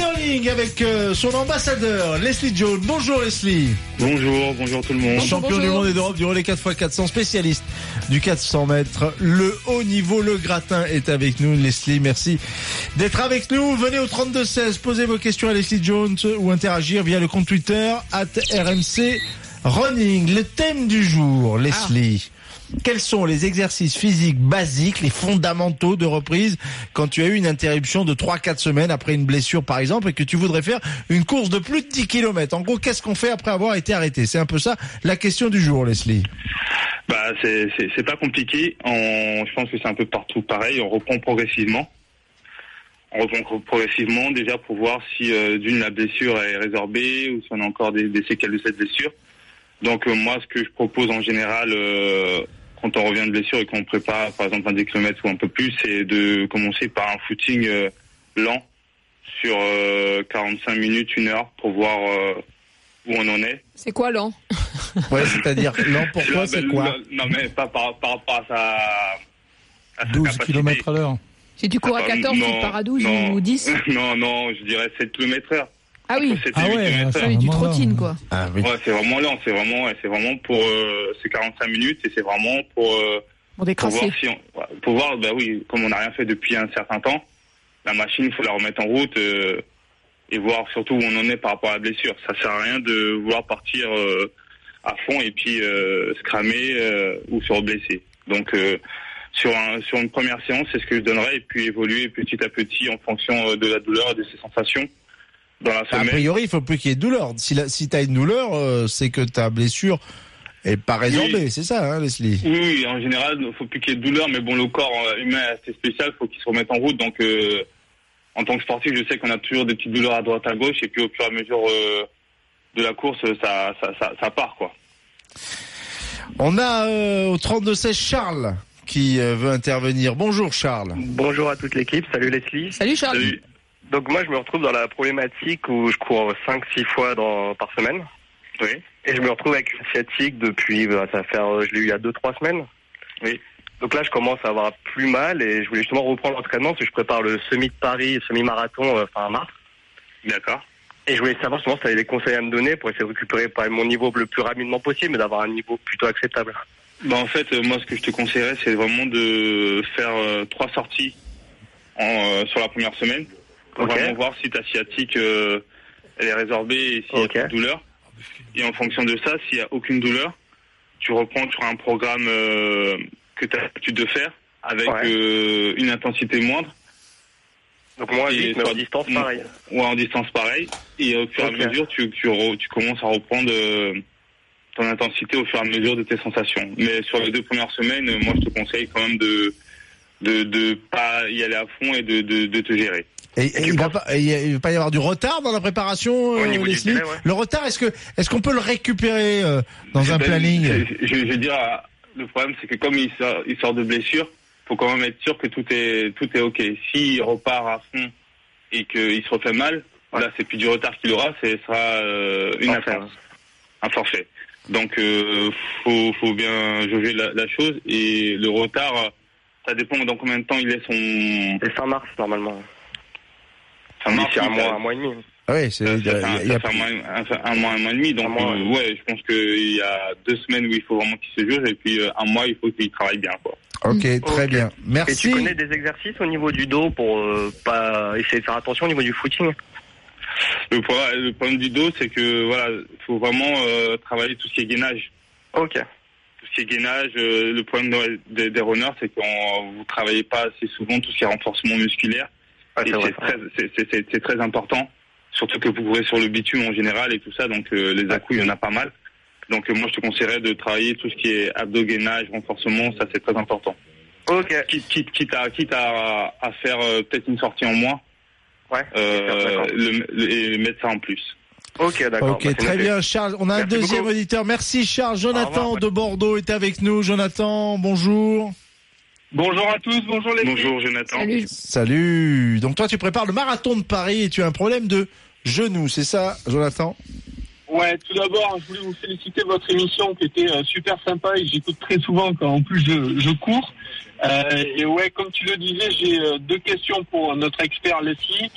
En ligne avec euh, son ambassadeur Leslie Jones. Bonjour Leslie. Bonjour, bonjour tout le monde. Champion du monde et d'Europe du relais 4x400, spécialiste du 400 mètres. Le haut niveau, le gratin est avec nous. Leslie, merci d'être avec nous. Venez au 32-16, posez vos questions à Leslie Jones ou interagir via le compte Twitter at RMC Running. Le thème du jour, Leslie. Quels sont les exercices physiques basiques, les fondamentaux de reprise quand tu as eu une interruption de 3-4 semaines après une blessure par exemple et que tu voudrais faire une course de plus de 10 km En gros, qu'est-ce qu'on fait après avoir été arrêté? C'est un peu ça la question du jour, Leslie. Bah, c'est pas compliqué. On, je pense que c'est un peu partout pareil. On reprend progressivement. On reprend progressivement déjà pour voir si euh, d'une la blessure est résorbée ou si on a encore des, des séquelles de cette blessure. Donc euh, moi, ce que je propose en général euh, quand on revient de blessure et qu'on prépare par exemple un 10 km ou un peu plus, c'est de commencer par un footing euh, lent sur euh, 45 minutes, une heure pour voir euh, où on en est. C'est quoi lent? Ouais, c'est-à-dire, lent pour toi, c'est ben, quoi? Non, mais pas par, par rapport à sa. à sa 12 capacité. km à l'heure. Si tu cours à Ah, 14, tu non, pars à 12 non. ou 10 Non, non, je dirais 7 km heure. Ah oui, Entre 7 et Ah 8 ouais, ça ah lent. trottines quoi. Ah oui. Ouais, c'est vraiment lent, c'est vraiment, c'est vraiment pour euh, ces 45 minutes et c'est vraiment pour, euh, Pour voir si on, ouais, pour voir, bah oui, comme on n'a rien fait depuis un certain temps, la machine, il faut la remettre en route euh, et voir surtout où on en est par rapport à la blessure. Ça sert à rien de vouloir partir euh, à fond et puis euh, se cramer euh, ou se reblesser. Donc euh, sur un, sur une première séance, c'est ce que je donnerais et puis évoluer petit à petit en fonction de la douleur et de ses sensations dans la A priori, il faut plus qu'il y ait de douleur. Si, la- si tu as une douleur, euh, c'est que ta blessure est pas résorbée. C'est ça, hein, Leslie? Oui, oui, en général, il faut plus qu'il y ait de douleur, mais bon, le corps euh, humain est assez spécial, il faut qu'il se remette en route. Donc, euh, en tant que sportif, je sais qu'on a toujours des petites douleurs à droite, à gauche, et puis au fur et à mesure euh, de la course, ça, ça, ça, ça part, quoi. On a euh, au 32-16 Charles qui veut intervenir. Bonjour Charles. Bonjour à toute l'équipe, salut Leslie. Salut Charles. Salut. Donc moi je me retrouve dans la problématique où je cours 5-6 fois dans, par semaine Oui. et je me retrouve avec une sciatique depuis, bah, ça faire, euh, je l'ai eu il y a 2-3 semaines. Oui. Donc là je commence à avoir plus mal et je voulais justement reprendre l'entraînement parce que je prépare le semi de Paris, le semi-marathon euh, fin mars. D'accord. Et je voulais savoir justement si tu avais des conseils à me donner pour essayer de récupérer pas mon niveau le plus rapidement possible mais d'avoir un niveau plutôt acceptable. Bah, en fait, euh, moi, ce que je te conseillerais, c'est vraiment de faire euh, trois sorties en, euh, sur la première semaine pour vraiment voir si ta sciatique euh, elle est résorbée et s'il Ok. y a plus de douleur. Et en fonction de ça, s'il y a aucune douleur, tu reprends sur un programme euh, que tu as l'habitude de faire avec Ouais. euh, une intensité moindre Donc moi Et vite mais en distance pareil. ou en distance pareil. Et au fur et à mesure, tu, tu, re- tu commences à reprendre euh, ton intensité au fur et à mesure de tes sensations. Mais sur les deux premières semaines, moi, je te conseille quand même de de, de pas y aller à fond et de, de, de te gérer. Et, et il, va pas, il va pas y avoir du retard dans la préparation, Au euh, Leslie délai, ouais. Le retard, est-ce que est-ce qu'on peut le récupérer euh, dans un ben, planning Je, je veux dire, le problème, c'est que comme il sort, il sort de blessure, faut quand même être sûr que tout est tout est ok. S'il repart à fond et qu'il se refait mal, là, c'est plus du retard qu'il aura, c'est sera euh, une absence, un forfait. Donc, euh, faut faut bien jauger la, la chose et le retard, ça dépend dans combien de temps il est son. C'est fin mars normalement. Ça marche, D'ici un mois, un mois et demi. Ah Oui, c'est fait un- fait mois, un, mois, et demi. Donc, mois, euh, ouais, je pense qu'il y a deux semaines où il faut vraiment qu'il se jauge et puis euh, un mois, il faut qu'il travaille bien, quoi. Ok, très bien. Et Merci. tu connais des exercices au niveau du dos pour euh, pas essayer de faire attention au niveau du footing? Le problème, le problème du dos, c'est que voilà, faut vraiment euh, travailler tout ce qui est gainage. Ok. Tout ce qui est gainage, euh, le problème de- des, des runners, c'est que vous travaillez pas assez souvent tout ce qui est renforcement musculaire. C'est très, c'est- important, surtout que vous courez sur le bitume en général et tout ça, donc euh, les à il y en a pas mal. Donc euh, moi, je te conseillerais de travailler tout ce qui est abdos, gainage, renforcement, ça c'est très important. Ok. Quitte, quitte, quitte à, quitte à, à faire euh, peut-être une sortie en moins, Ouais. euh, le, le- et mettre ça en plus. Ok, d'accord. Ok, bah, très noté. bien, Charles. On a un deuxième beaucoup. auditeur. Merci, Charles. Jonathan revoir. de Bordeaux est avec nous. Jonathan, bonjour. Bonjour à tous, bonjour les Bonjour Jonathan. Salut. Salut. Donc toi, tu prépares le marathon de Paris et tu as un problème de genou, c'est ça, Jonathan? Ouais, tout d'abord, je voulais vous féliciter de votre émission qui était euh, super sympa et j'écoute très souvent quand en plus je, je cours. Euh, et ouais, comme tu le disais, j'ai euh, deux questions pour notre expert Leslie.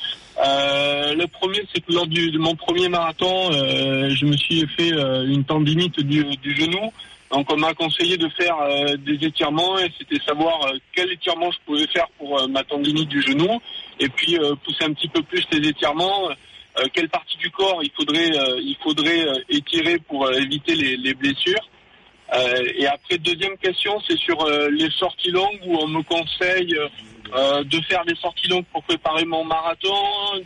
Euh, le premier, c'est que lors du, de mon premier marathon, euh, je me suis fait euh, une tendinite du, du genou. Donc on m'a conseillé de faire euh, des étirements et c'était savoir euh, quel étirement je pouvais faire pour euh, ma tendinite du genou et puis euh, pousser un petit peu plus les étirements. Quelle partie du corps il faudrait il faudrait étirer pour éviter les, les blessures. Et après deuxième question, c'est sur les sorties longues où on me conseille de faire des sorties longues pour préparer mon marathon.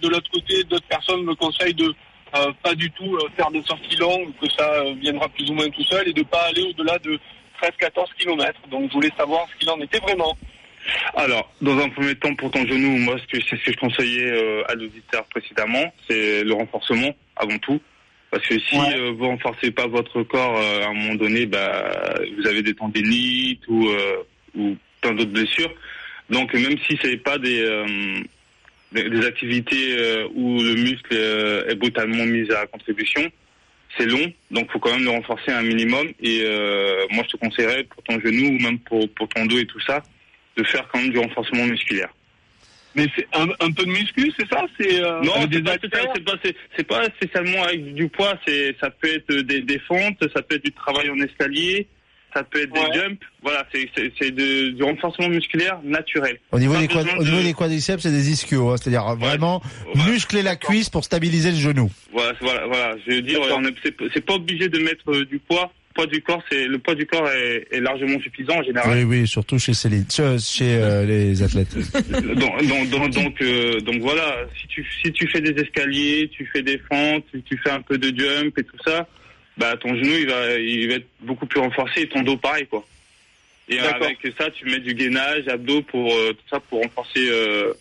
De l'autre côté, d'autres personnes me conseillent de euh, pas du tout euh, faire des sorties longues, que ça euh, viendra plus ou moins tout seul et de pas aller au-delà de 13-14 kilomètres. Donc je voulais savoir ce qu'il en était vraiment. Alors, dans un premier temps, pour ton genou, moi, c'est ce que je conseillais euh, à l'auditeur précédemment, c'est le renforcement avant tout. Parce que si Ouais. euh, vous renforcez pas votre corps euh, à un moment donné, bah, vous avez des tendinites ou, ou plein d'autres blessures. Donc, même si c'est pas des, des, des activités euh, où le muscle euh, est brutalement mis à contribution, c'est long, donc faut quand même le renforcer un minimum. Et euh, moi, je te conseillerais pour ton genou ou même pour, pour ton dos et tout ça, de faire quand même du renforcement musculaire. Mais c'est un, un peu de muscu, c'est ça? C'est euh, non, c'est pas, pas, spécialement avec du poids. C'est, ça peut être des, des fentes, ça peut être du travail en escalier, ça peut être Ouais. des jumps. Voilà, c'est, du renforcement musculaire naturel. Au niveau, des, quad- besoin au niveau de- des quadriceps, c'est des ischios, hein, c'est-à-dire vraiment Voilà. muscler la cuisse pour stabiliser le genou. Voilà, voilà, voilà. Je veux dire, c'est, pas obligé de mettre euh, du poids. Le poids du corps, c'est le poids du corps est, est largement suffisant en général. Oui, oui, surtout chez, Céline, chez, chez, euh, les athlètes. donc, donc, donc, donc, euh, donc voilà, si tu, si tu fais des escaliers, tu fais des fentes, tu fais un peu de jump et tout ça, bah ton genou il va, il va être beaucoup plus renforcé et ton dos pareil quoi. Et D'accord. avec ça, tu mets du gainage, abdos pour euh, tout ça pour renforcer, euh,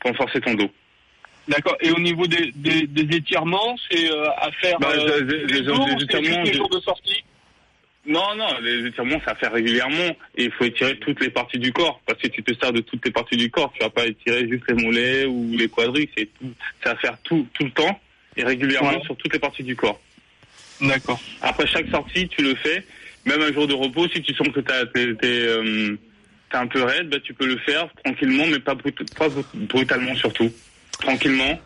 pour renforcer ton dos. D'accord. Et au niveau des, des, des étirements, c'est euh, à faire Bah, euh, les- les- les les jours, ou c'est étirements, les jours de sortie? Non, non, les étirements, ça fait régulièrement et il faut étirer toutes les parties du corps parce que tu te sers de toutes les parties du corps. Tu vas pas étirer juste les mollets ou les quadris, c'est c'est à faire tout, tout le temps et régulièrement Ouais. sur toutes les parties du corps. D'accord. Après chaque sortie, tu le fais. Même un jour de repos, si tu sens que t'as- t'es, t'es, euh, t'es un peu raide, bah, tu peux le faire tranquillement, mais pas, brut- pas brut- brutalement surtout. Tranquillement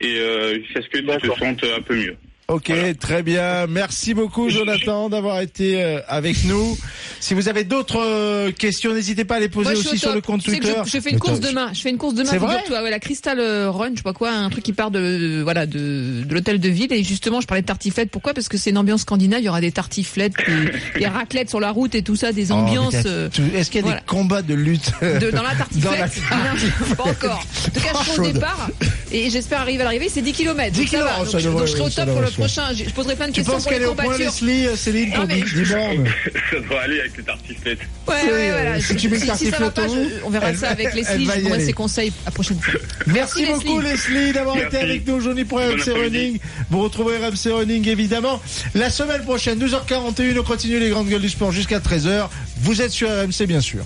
et euh, jusqu'à ce que tu te sentes un peu mieux. Ok, Voilà. très bien. Merci beaucoup, Jonathan, d'avoir été euh, avec nous. Si vous avez d'autres euh, questions, n'hésitez pas à les poser Moi, aussi au sur le compte Tu sais que Twitter. Je, je fais une course demain. Je fais une course demain. C'est vrai. Ouais, la Crystal euh, Run, je sais pas quoi, un truc qui part de, de- voilà de, de l'hôtel de ville. Et justement, je parlais de tartiflettes. Pourquoi? Parce que c'est une ambiance scandinave. Il y aura des tartiflettes, des, des raclettes sur la route et tout ça, des Oh, ambiances. Est-ce qu'il y a voilà. des combats de lutte de, dans la tartiflette. Dans la Non, pas encore. En tout cas, je au départ et j'espère arriver à l'arrivée. C'est 10 km. 10 donc ça va. kilomètres, Donc, je, donc je serai au top pour le prochain. Je je poserai plein de Tu questions penses pour qu'elle est au point. Leslie, euh, Céline, pour Non, mais- 10 10 bornes ça doit aller avec les tartiflettes. Ouais, ouais, euh, voilà. si Je- tu mets le si, si ça va tartiflette pas, je- on verra elle ça avec Leslie. Je donnerai ses conseils la prochaine fois. Merci, beaucoup Leslie d'avoir été avec nous aujourd'hui pour RMC. Running. Vous retrouvez RMC Running évidemment la semaine prochaine 12h41. On continue les grandes gueules du sport jusqu'à 13h. Vous êtes sur RMC bien sûr.